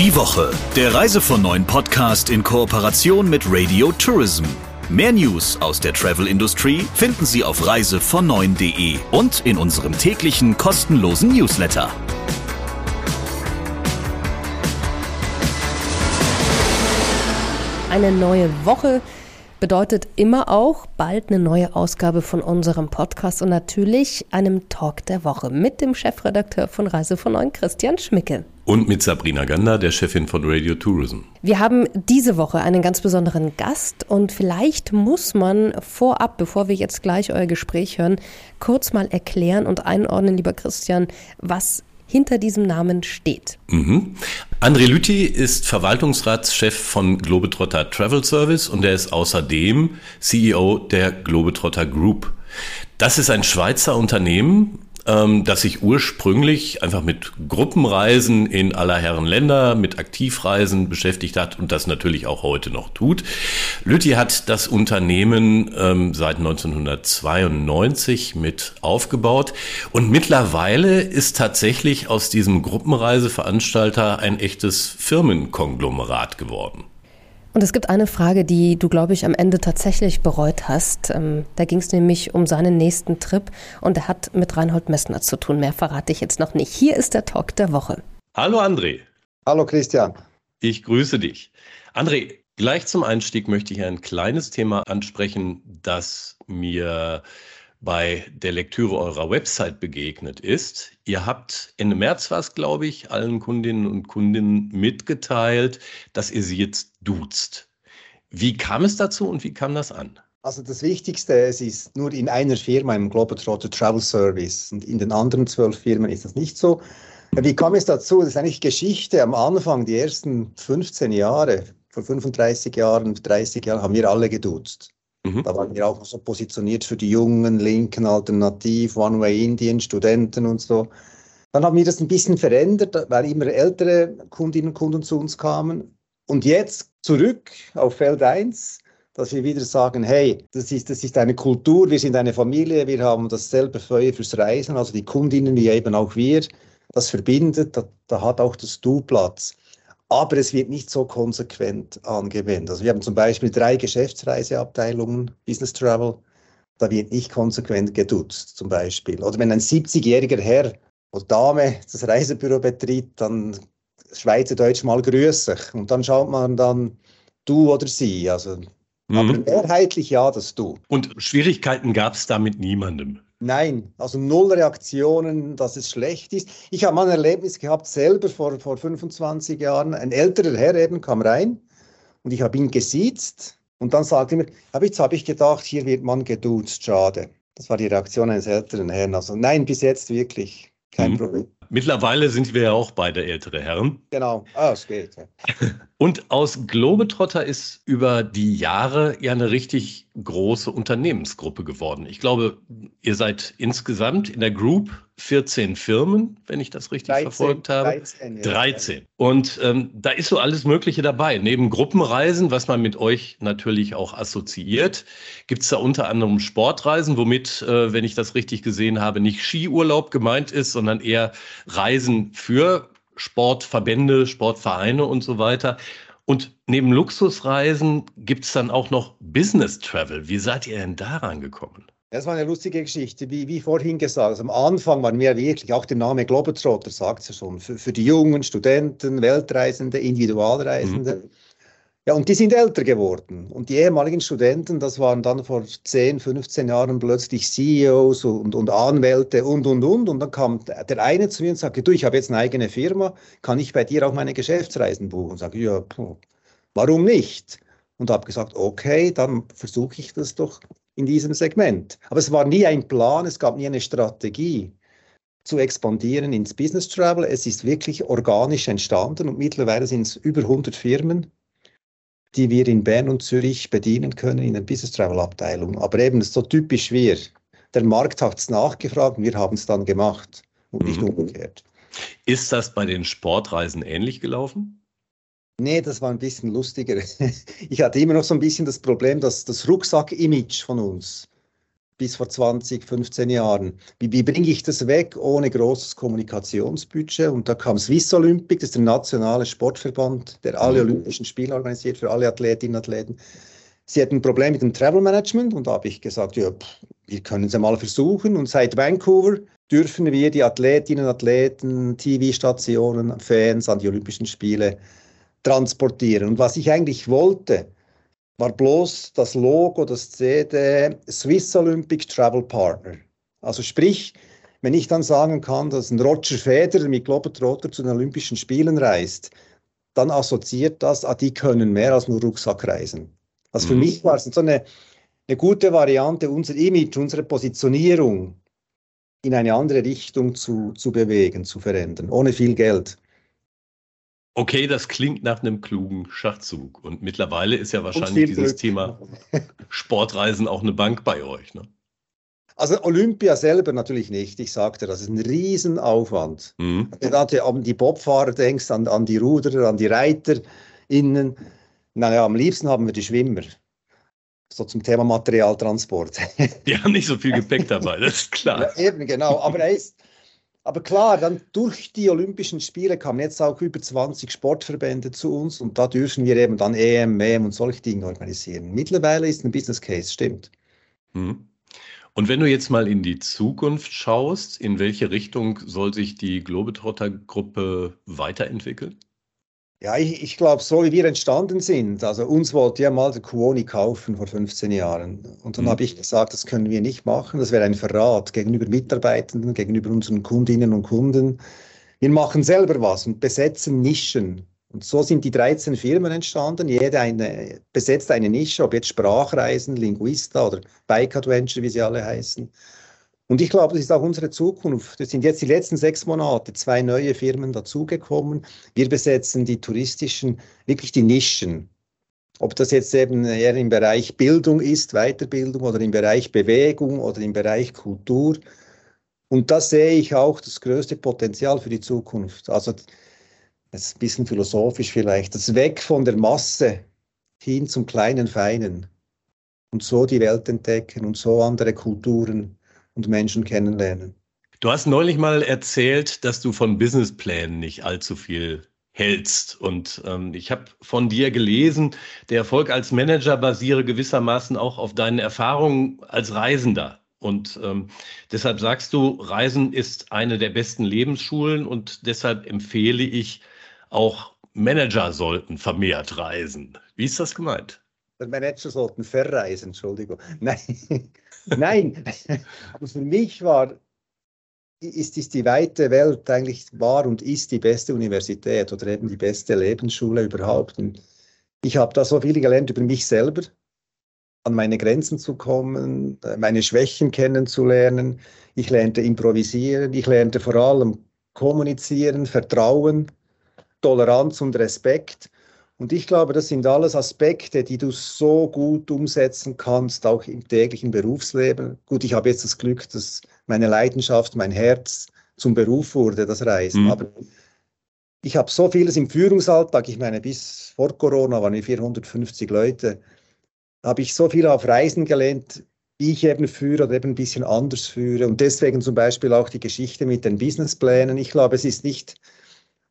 Die Woche, der Reise von neuen Podcast in Kooperation mit Radio Tourism. Mehr News aus der Travel-Industrie finden Sie auf reisevon9.de und in unserem täglichen kostenlosen Newsletter. Eine neue Woche bedeutet immer auch bald eine neue Ausgabe von unserem Podcast und natürlich einem Talk der Woche mit dem Chefredakteur von Reise von Neuen, Christian Schmicke. Und mit Sabrina Gander, der Chefin von Radio Tourism. Wir haben diese Woche einen ganz besonderen Gast und vielleicht muss man vorab, bevor wir jetzt gleich euer Gespräch hören, kurz mal erklären und einordnen, lieber Christian, was hinter diesem Namen steht. Mhm. André Lüthi ist Verwaltungsratschef von Globetrotter Travel Service und er ist außerdem CEO der Globetrotter Group. Das ist ein Schweizer Unternehmen, ähm, das sich ursprünglich einfach mit Gruppenreisen in aller Herren Länder, mit Aktivreisen beschäftigt hat und das natürlich auch heute noch tut. Lütti hat das Unternehmen ähm, seit 1992 mit aufgebaut und mittlerweile ist tatsächlich aus diesem Gruppenreiseveranstalter ein echtes Firmenkonglomerat geworden. Und es gibt eine Frage, die du, glaube ich, am Ende tatsächlich bereut hast. Ähm, da ging es nämlich um seinen nächsten Trip und er hat mit Reinhold Messner zu tun. Mehr verrate ich jetzt noch nicht. Hier ist der Talk der Woche. Hallo André. Hallo Christian. Ich grüße dich. André, gleich zum Einstieg möchte ich ein kleines Thema ansprechen, das mir bei der Lektüre eurer Website begegnet ist. Ihr habt Ende März was, glaube ich, allen Kundinnen und Kunden mitgeteilt, dass ihr sie jetzt duzt. Wie kam es dazu und wie kam das an? Also das Wichtigste, es ist nur in einer Firma, im Globetrotter Travel Service und in den anderen zwölf Firmen ist das nicht so. Wie kam es dazu? Das ist eigentlich Geschichte. Am Anfang, die ersten 15 Jahre, vor 35 Jahren, 30 Jahren, haben wir alle geduzt. Mhm. Da waren wir auch so positioniert für die jungen, linken, alternativ, One Way Indien, Studenten und so. Dann haben wir das ein bisschen verändert, weil immer ältere Kundinnen und Kunden zu uns kamen. Und jetzt zurück auf Feld 1, dass wir wieder sagen, hey, das ist, das ist eine Kultur, wir sind eine Familie, wir haben dasselbe Feuer fürs Reisen, also die Kundinnen wie eben auch wir, das verbindet, da, da hat auch das Du Platz aber es wird nicht so konsequent angewendet. Also wir haben zum Beispiel drei Geschäftsreiseabteilungen, Business Travel, da wird nicht konsequent geduzt zum Beispiel. Oder wenn ein 70-jähriger Herr oder Dame das Reisebüro betritt, dann Schweizerdeutsch mal grüße und dann schaut man dann du oder sie. Also, mhm. Aber mehrheitlich ja, das du. Und Schwierigkeiten gab es da mit niemandem? Nein, also null Reaktionen, dass es schlecht ist. Ich habe mal ein Erlebnis gehabt, selber vor, vor 25 Jahren. Ein älterer Herr eben kam rein und ich habe ihn gesiezt und dann sagte er mir, jetzt habe ich gedacht, hier wird man geduzt, schade. Das war die Reaktion eines älteren Herrn. Also nein, bis jetzt wirklich kein mhm. Problem. Mittlerweile sind wir ja auch beide ältere Herren. Genau, ah, es geht. Ja. Und aus Globetrotter ist über die Jahre ja eine richtig große Unternehmensgruppe geworden. Ich glaube, ihr seid insgesamt in der Group 14 Firmen, wenn ich das richtig 13, verfolgt habe. 13. Ja. 13. Und ähm, da ist so alles Mögliche dabei. Neben Gruppenreisen, was man mit euch natürlich auch assoziiert, gibt es da unter anderem Sportreisen, womit, äh, wenn ich das richtig gesehen habe, nicht Skiurlaub gemeint ist, sondern eher Reisen für Sportverbände, Sportvereine und so weiter. Und neben Luxusreisen gibt es dann auch noch Business Travel. Wie seid ihr denn daran gekommen? Das war eine lustige Geschichte, wie, wie vorhin gesagt. Also am Anfang waren wir wirklich, auch der Name Globetrotter sagt es ja schon, für, für, die jungen Studenten, Weltreisende, Individualreisende. Mhm. Ja, und die sind älter geworden. Und die ehemaligen Studenten, das waren dann vor 10, 15 Jahren plötzlich CEOs und, und Anwälte und, und, und. Und dann kam der eine zu mir und sagte, du, ich habe jetzt eine eigene Firma, kann ich bei dir auch meine Geschäftsreisen buchen? Und sage, ja, warum nicht? Und habe gesagt, okay, dann versuche ich das doch in diesem Segment. Aber es war nie ein Plan, es gab nie eine Strategie zu expandieren ins Business Travel. Es ist wirklich organisch entstanden und mittlerweile sind es über 100 Firmen die wir in Bern und Zürich bedienen können in der Business Travel Abteilung. Aber eben so typisch wir. Der Markt hat es nachgefragt und wir haben es dann gemacht und nicht mhm. umgekehrt. Ist das bei den Sportreisen ähnlich gelaufen? Nee, das war ein bisschen lustiger. Ich hatte immer noch so ein bisschen das Problem, dass das Rucksack-Image von uns bis vor 20, 15 Jahren. Wie, wie bringe ich das weg ohne großes Kommunikationsbudget? Und da kam Swiss Olympic, das ist der nationale Sportverband, der alle mhm. Olympischen Spiele organisiert für alle Athletinnen und Athleten. Sie hatten ein Problem mit dem Travel Management und da habe ich gesagt, ja, wir können es ja mal versuchen. Und seit Vancouver dürfen wir die Athletinnen und Athleten, TV-Stationen, Fans an die Olympischen Spiele transportieren. Und was ich eigentlich wollte, war bloß das Logo, das CD Swiss Olympic Travel Partner. Also sprich, wenn ich dann sagen kann, dass ein Roger Federer mit Globetrotter zu den Olympischen Spielen reist, dann assoziiert das, ah, die können mehr als nur Rucksack reisen. Also für mhm. mich war es so eine, eine gute Variante, unser Image, unsere Positionierung in eine andere Richtung zu, zu bewegen, zu verändern, ohne viel Geld. Okay, das klingt nach einem klugen Schachzug. Und mittlerweile ist ja wahrscheinlich dieses Glück. Thema Sportreisen auch eine Bank bei euch. Ne? Also Olympia selber natürlich nicht. Ich sagte, das ist ein Riesenaufwand. Mhm. Wenn du an die Bobfahrer denkst, an, an die Ruderer, an die ReiterInnen, naja, am liebsten haben wir die Schwimmer. So zum Thema Materialtransport. Die haben nicht so viel Gepäck dabei, das ist klar. Ja, eben, genau. Aber er ist, aber klar, dann durch die Olympischen Spiele kamen jetzt auch über 20 Sportverbände zu uns und da dürfen wir eben dann EM, WM und solche Dinge organisieren. Mittlerweile ist ein Business Case, stimmt. Mhm. Und wenn du jetzt mal in die Zukunft schaust, in welche Richtung soll sich die Globetrotter-Gruppe weiterentwickeln? Ja, ich, ich glaube, so wie wir entstanden sind, also uns wollte ja mal der Kuoni kaufen vor 15 Jahren. Und dann mhm. habe ich gesagt, das können wir nicht machen, das wäre ein Verrat gegenüber Mitarbeitenden, gegenüber unseren Kundinnen und Kunden. Wir machen selber was und besetzen Nischen. Und so sind die 13 Firmen entstanden. Jede eine, besetzt eine Nische, ob jetzt Sprachreisen, Linguista oder Bike Adventure, wie sie alle heißen. Und ich glaube, das ist auch unsere Zukunft. Es sind jetzt die letzten sechs Monate zwei neue Firmen dazugekommen. Wir besetzen die touristischen, wirklich die Nischen. Ob das jetzt eben eher im Bereich Bildung ist, Weiterbildung oder im Bereich Bewegung oder im Bereich Kultur. Und da sehe ich auch das größte Potenzial für die Zukunft. Also, das ist ein bisschen philosophisch vielleicht, das Weg von der Masse hin zum kleinen Feinen und so die Welt entdecken und so andere Kulturen und Menschen kennenlernen. Du hast neulich mal erzählt, dass du von Businessplänen nicht allzu viel hältst. Und ähm, ich habe von dir gelesen, der Erfolg als Manager basiere gewissermaßen auch auf deinen Erfahrungen als Reisender. Und ähm, deshalb sagst du, Reisen ist eine der besten Lebensschulen und deshalb empfehle ich auch Manager sollten vermehrt reisen. Wie ist das gemeint? Manager sollten verreisen, Entschuldigung. Nein, Nein, aber für mich war, ist, ist die weite Welt eigentlich war und ist die beste Universität oder eben die beste Lebensschule überhaupt. Und ich habe da so viel gelernt über mich selber, an meine Grenzen zu kommen, meine Schwächen kennenzulernen. Ich lernte improvisieren, ich lernte vor allem kommunizieren, Vertrauen, Toleranz und Respekt. Und ich glaube, das sind alles Aspekte, die du so gut umsetzen kannst, auch im täglichen Berufsleben. Gut, ich habe jetzt das Glück, dass meine Leidenschaft, mein Herz zum Beruf wurde, das Reisen. Mhm. Aber ich habe so vieles im Führungsalltag. Ich meine, bis vor Corona waren wir 450 Leute. Habe ich so viel auf Reisen gelernt, wie ich eben führe oder eben ein bisschen anders führe. Und deswegen zum Beispiel auch die Geschichte mit den Businessplänen. Ich glaube, es ist nicht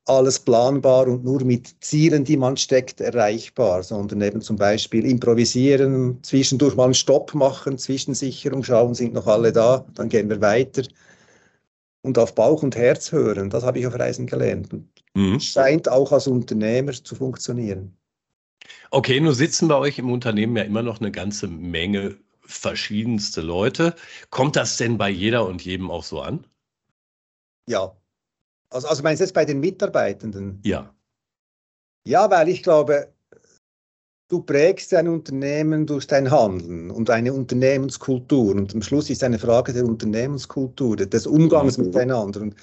alles planbar und nur mit Zielen, die man steckt, erreichbar, sondern eben zum Beispiel improvisieren, zwischendurch mal einen Stopp machen, Zwischensicherung schauen, sind noch alle da, dann gehen wir weiter. Und auf Bauch und Herz hören, das habe ich auf Reisen gelernt. Mhm. Scheint auch als Unternehmer zu funktionieren. Okay, nun sitzen bei euch im Unternehmen ja immer noch eine ganze Menge verschiedenste Leute. Kommt das denn bei jeder und jedem auch so an? Ja, also, also meinst du jetzt bei den Mitarbeitenden? Ja. Ja, weil ich glaube, du prägst ein Unternehmen durch dein Handeln und eine Unternehmenskultur. Und am Schluss ist es eine Frage der Unternehmenskultur, des Umgangs mhm. miteinander. Und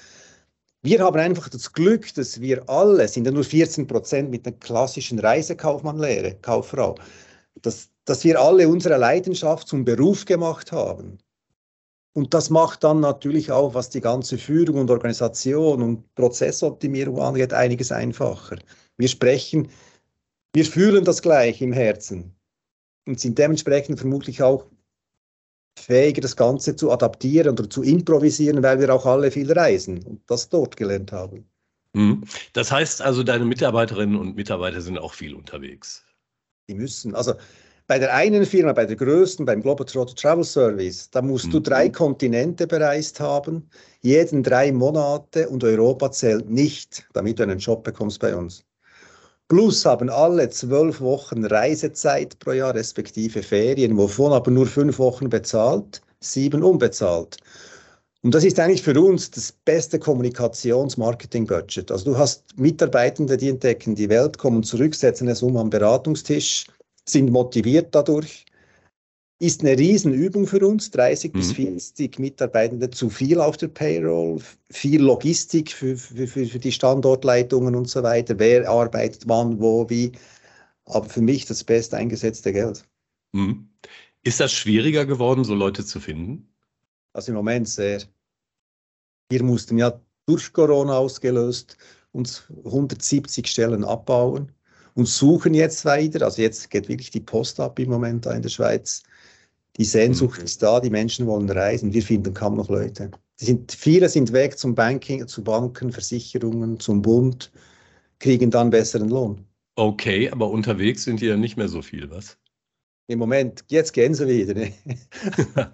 wir haben einfach das Glück, dass wir alle, sind ja nur 14 Prozent mit einer klassischen Reisekaufmannlehre, Kauffrau, dass, dass wir alle unsere Leidenschaft zum Beruf gemacht haben. Und das macht dann natürlich auch, was die ganze Führung und Organisation und Prozessoptimierung angeht, einiges einfacher. Wir sprechen, wir fühlen das gleich im Herzen und sind dementsprechend vermutlich auch fähiger, das Ganze zu adaptieren oder zu improvisieren, weil wir auch alle viel reisen und das dort gelernt haben. Mhm. Das heißt also, deine Mitarbeiterinnen und Mitarbeiter sind auch viel unterwegs. Die müssen. Also bei der einen Firma, bei der größten, beim Globetrotter Travel Service, da musst mhm. du drei Kontinente bereist haben, jeden drei Monate und Europa zählt nicht, damit du einen Job bekommst bei uns. Plus haben alle zwölf Wochen Reisezeit pro Jahr, respektive Ferien, wovon aber nur fünf Wochen bezahlt, sieben unbezahlt. Und das ist eigentlich für uns das beste Kommunikations-Marketing-Budget. Also du hast Mitarbeitende, die entdecken die Welt, kommen zurück, setzen es um am Beratungstisch, sind motiviert dadurch. Ist eine Riesenübung für uns, 30 mhm. bis 40 Mitarbeitende zu viel auf der Payroll, viel Logistik für, für, für die Standortleitungen und so weiter. Wer arbeitet wann, wo, wie. Aber für mich das best eingesetzte Geld. Mhm. Ist das schwieriger geworden, so Leute zu finden? Also im Moment sehr. Wir mussten ja durch Corona ausgelöst uns 170 Stellen abbauen und suchen jetzt weiter. Also jetzt geht wirklich die Post ab im Moment da in der Schweiz. Die Sehnsucht mhm. ist da, die Menschen wollen reisen. Wir finden kaum noch Leute. Sind, viele sind weg zum Banking, zu Banken, Versicherungen, zum Bund, kriegen dann besseren Lohn. Okay, aber unterwegs sind die ja nicht mehr so viel, was? Im Moment, jetzt gehen sie wieder. Ne?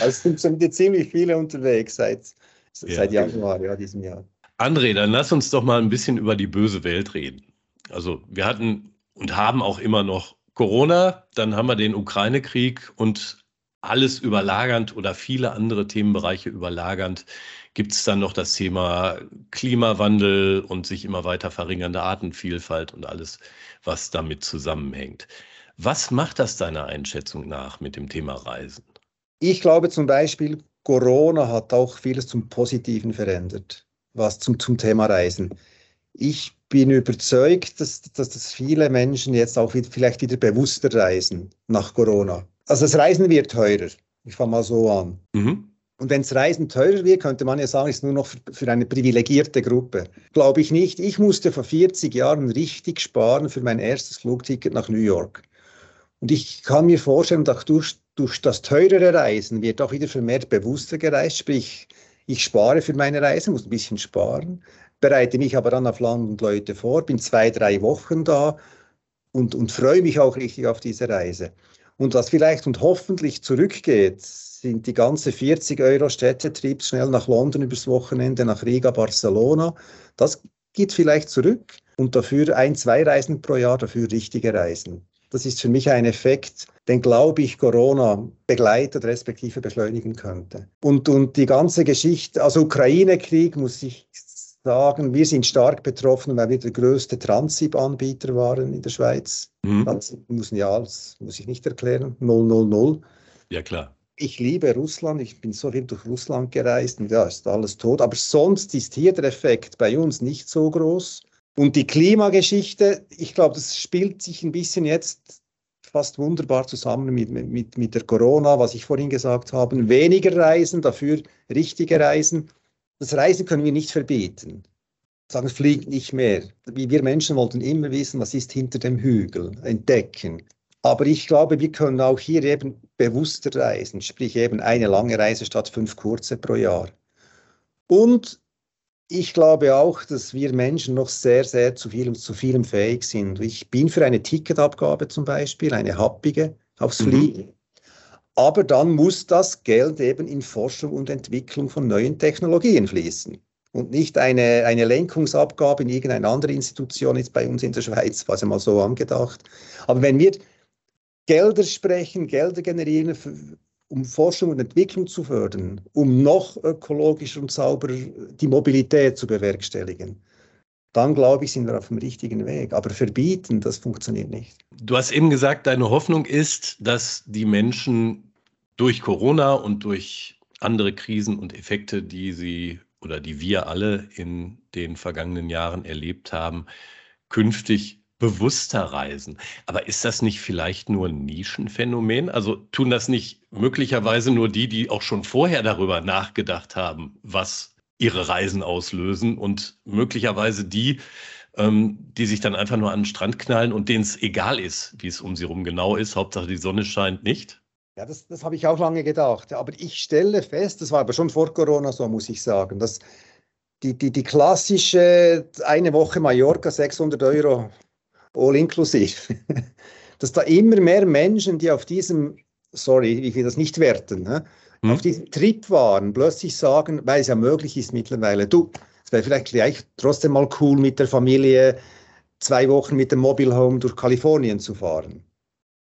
also sind jetzt ziemlich viele unterwegs seit, seit ja. Januar, ja, diesem Jahr. André, dann lass uns doch mal ein bisschen über die böse Welt reden. Also wir hatten und haben auch immer noch Corona, dann haben wir den Ukraine-Krieg und alles überlagernd oder viele andere Themenbereiche überlagernd gibt es dann noch das Thema Klimawandel und sich immer weiter verringernde Artenvielfalt und alles, was damit zusammenhängt. Was macht das deiner Einschätzung nach mit dem Thema Reisen? Ich glaube zum Beispiel, Corona hat auch vieles zum Positiven verändert, was zum, zum Thema Reisen. Ich bin überzeugt, dass, dass, dass viele Menschen jetzt auch wieder, vielleicht wieder bewusster reisen nach Corona. Also das Reisen wird teurer. Ich fange mal so an. Mhm. Und wenn das Reisen teurer wird, könnte man ja sagen, ist nur noch für, für eine privilegierte Gruppe. Glaube ich nicht. Ich musste vor 40 Jahren richtig sparen für mein erstes Flugticket nach New York. Und ich kann mir vorstellen, dass durch, durch das teurere Reisen wird auch wieder vermehrt bewusster gereist. Sprich, ich spare für meine Reise, muss ein bisschen sparen bereite mich aber dann auf Land und Leute vor, bin zwei, drei Wochen da und, und freue mich auch richtig auf diese Reise. Und was vielleicht und hoffentlich zurückgeht, sind die ganze 40 Euro Städtetriebs schnell nach London übers Wochenende, nach Riga, Barcelona. Das geht vielleicht zurück und dafür ein, zwei Reisen pro Jahr, dafür richtige Reisen. Das ist für mich ein Effekt, den, glaube ich, Corona begleitet respektive beschleunigen könnte. Und, und die ganze Geschichte, also Ukraine-Krieg, muss ich sagen, wir sind stark betroffen, weil wir der größte Transip-Anbieter waren in der Schweiz. Mhm. Transip müssen ja, das muss ich nicht erklären, 000. Ja, klar. Ich liebe Russland, ich bin so viel durch Russland gereist und ja, ist alles tot. Aber sonst ist hier der Effekt bei uns nicht so groß. Und die Klimageschichte, ich glaube, das spielt sich ein bisschen jetzt fast wunderbar zusammen mit, mit, mit der Corona, was ich vorhin gesagt habe. Weniger Reisen, dafür richtige Reisen. Das Reisen können wir nicht verbieten. Sagen, es fliegt nicht mehr. Wir Menschen wollten immer wissen, was ist hinter dem Hügel, entdecken. Aber ich glaube, wir können auch hier eben bewusster reisen, sprich eben eine lange Reise statt fünf kurze pro Jahr. Und ich glaube auch, dass wir Menschen noch sehr, sehr zu viel und zu vielem fähig sind. Ich bin für eine Ticketabgabe zum Beispiel, eine happige aufs mhm. Fliegen. Mhm. Aber dann muss das Geld eben in Forschung und Entwicklung von neuen Technologien fließen und nicht eine, eine Lenkungsabgabe in irgendeine andere Institution, jetzt bei uns in der Schweiz, was ja mal so angedacht. Aber wenn wir Gelder sprechen, Gelder generieren, um Forschung und Entwicklung zu fördern, um noch ökologischer und sauberer die Mobilität zu bewerkstelligen, dann glaube ich, sind wir auf dem richtigen Weg. Aber verbieten, das funktioniert nicht. Du hast eben gesagt, deine Hoffnung ist, dass die Menschen durch Corona und durch andere Krisen und Effekte, die sie oder die wir alle in den vergangenen Jahren erlebt haben, künftig bewusster reisen. Aber ist das nicht vielleicht nur ein Nischenphänomen? Also tun das nicht möglicherweise nur die, die auch schon vorher darüber nachgedacht haben, was ihre Reisen auslösen und möglicherweise die, ähm, die sich dann einfach nur an den Strand knallen und denen es egal ist, wie es um sie herum genau ist. Hauptsache die Sonne scheint nicht. Ja, das, das habe ich auch lange gedacht. Aber ich stelle fest, das war aber schon vor Corona so, muss ich sagen, dass die, die, die klassische eine Woche Mallorca 600 Euro all inklusiv, dass da immer mehr Menschen, die auf diesem, sorry, ich will das nicht werten, ne, hm. auf diesem Trip waren, plötzlich sagen, weil es ja möglich ist mittlerweile, du, es wäre vielleicht gleich trotzdem mal cool mit der Familie zwei Wochen mit dem Mobile Home durch Kalifornien zu fahren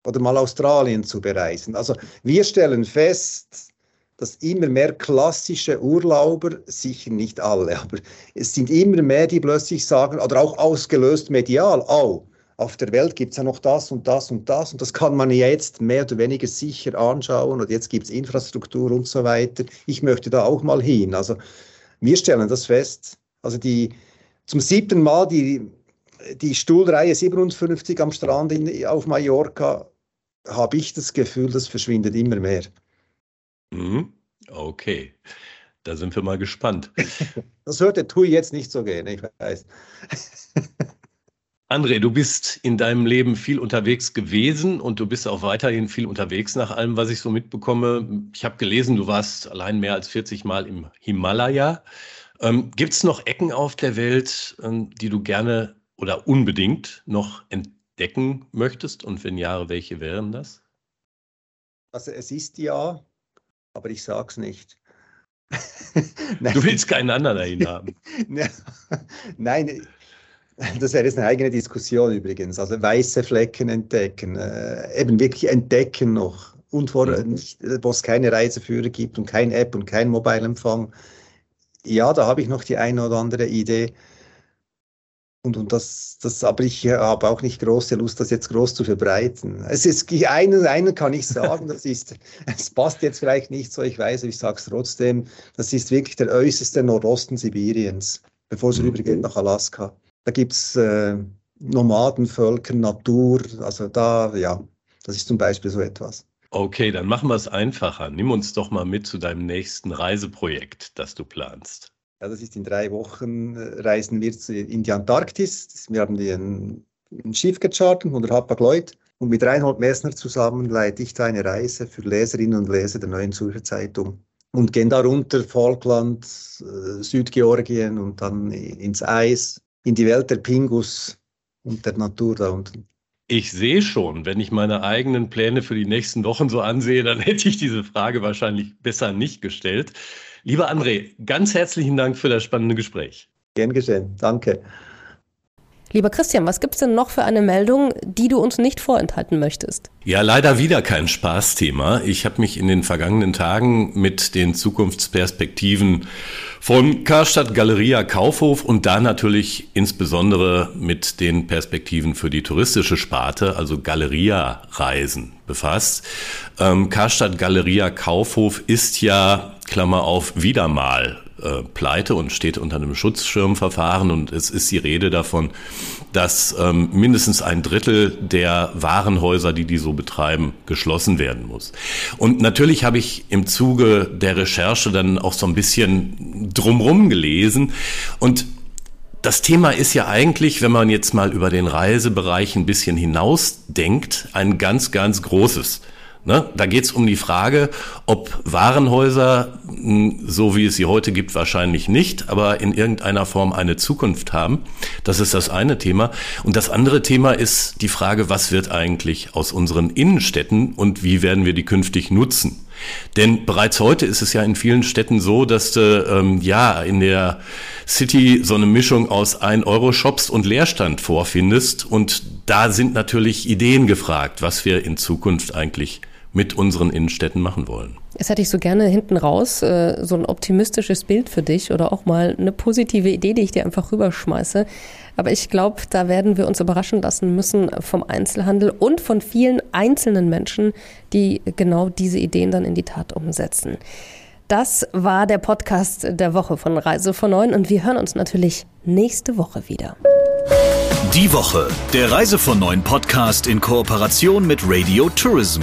oder mal Australien zu bereisen. Also wir stellen fest, dass immer mehr klassische Urlauber, sicher nicht alle, aber es sind immer mehr, die plötzlich sagen, oder auch ausgelöst medial, oh, auf der Welt gibt es ja noch das und das und das und das kann man jetzt mehr oder weniger sicher anschauen und jetzt gibt es Infrastruktur und so weiter. Ich möchte da auch mal hin. Also wir stellen das fest. Also die zum siebten Mal die, die Stuhlreihe 57 am Strand in, auf Mallorca habe ich das Gefühl, das verschwindet immer mehr. Mhm. Okay, da sind wir mal gespannt. Das hört der Tui jetzt nicht so gerne, ich weiß. André, du bist in deinem Leben viel unterwegs gewesen und du bist auch weiterhin viel unterwegs nach allem, was ich so mitbekomme. Ich habe gelesen, du warst allein mehr als 40 Mal im Himalaya. Ähm, Gibt es noch Ecken auf der Welt, ähm, die du gerne oder unbedingt noch entdecken möchtest? Und wenn ja, welche wären das? Also es ist ja, aber ich sag's nicht. du willst keinen anderen dahin haben. Nein, das wäre jetzt eine eigene Diskussion übrigens. Also weiße Flecken entdecken, äh, eben wirklich entdecken noch. Und wo, mhm. wo es keine Reiseführer gibt und kein App und kein Mobile-Empfang. Ja, da habe ich noch die eine oder andere Idee. Und, und das, das, aber ich habe auch nicht große Lust, das jetzt groß zu verbreiten. Es ist einen, einen kann ich sagen, das ist, es passt jetzt vielleicht nicht so, ich weiß, ich sage es trotzdem, das ist wirklich der äußerste Nordosten Sibiriens, bevor es mhm. rübergeht nach Alaska. Da gibt es äh, Nomadenvölker, Natur, also da, ja, das ist zum Beispiel so etwas. Okay, dann machen wir es einfacher. Nimm uns doch mal mit zu deinem nächsten Reiseprojekt, das du planst. Ja, das ist in drei Wochen, äh, reisen wir in die Antarktis. Wir haben ein, ein Schiff gechartert, 100 Hapag-Lloyd. Und mit Reinhold Messner zusammen leite ich da eine Reise für Leserinnen und Leser der Neuen Zürcher Zeitung. Und gehen da runter, Falkland, äh, Südgeorgien und dann ins Eis, in die Welt der Pingus und der Natur da unten. Ich sehe schon, wenn ich meine eigenen Pläne für die nächsten Wochen so ansehe, dann hätte ich diese Frage wahrscheinlich besser nicht gestellt. Lieber André, ganz herzlichen Dank für das spannende Gespräch. Gern geschehen. Danke. Lieber Christian, was gibt es denn noch für eine Meldung, die du uns nicht vorenthalten möchtest? Ja, leider wieder kein Spaßthema. Ich habe mich in den vergangenen Tagen mit den Zukunftsperspektiven von Karstadt Galeria Kaufhof und da natürlich insbesondere mit den Perspektiven für die touristische Sparte, also Galeria Reisen befasst. Ähm, Karstadt Galeria Kaufhof ist ja, Klammer auf, wieder mal äh, pleite und steht unter einem Schutzschirmverfahren und es ist die Rede davon, dass ähm, mindestens ein Drittel der Warenhäuser, die die so betreiben, geschlossen werden muss. Und natürlich habe ich im Zuge der Recherche dann auch so ein bisschen drumrum gelesen und das Thema ist ja eigentlich, wenn man jetzt mal über den Reisebereich ein bisschen hinausdenkt, ein ganz, ganz großes. Ne? Da geht es um die Frage, ob Warenhäuser, hm, so wie es sie heute gibt, wahrscheinlich nicht, aber in irgendeiner Form eine Zukunft haben. Das ist das eine Thema. Und das andere Thema ist die Frage, was wird eigentlich aus unseren Innenstädten und wie werden wir die künftig nutzen? Denn bereits heute ist es ja in vielen Städten so, dass du ähm, ja in der City so eine Mischung aus 1-Euro-Shops und Leerstand vorfindest. Und da sind natürlich Ideen gefragt, was wir in Zukunft eigentlich mit unseren Innenstädten machen wollen. Jetzt hätte ich so gerne hinten raus äh, so ein optimistisches Bild für dich oder auch mal eine positive Idee, die ich dir einfach rüberschmeiße. Aber ich glaube, da werden wir uns überraschen lassen müssen vom Einzelhandel und von vielen einzelnen Menschen, die genau diese Ideen dann in die Tat umsetzen. Das war der Podcast der Woche von Reise von Neun und wir hören uns natürlich nächste Woche wieder. Die Woche, der Reise von Neun Podcast in Kooperation mit Radio Tourism.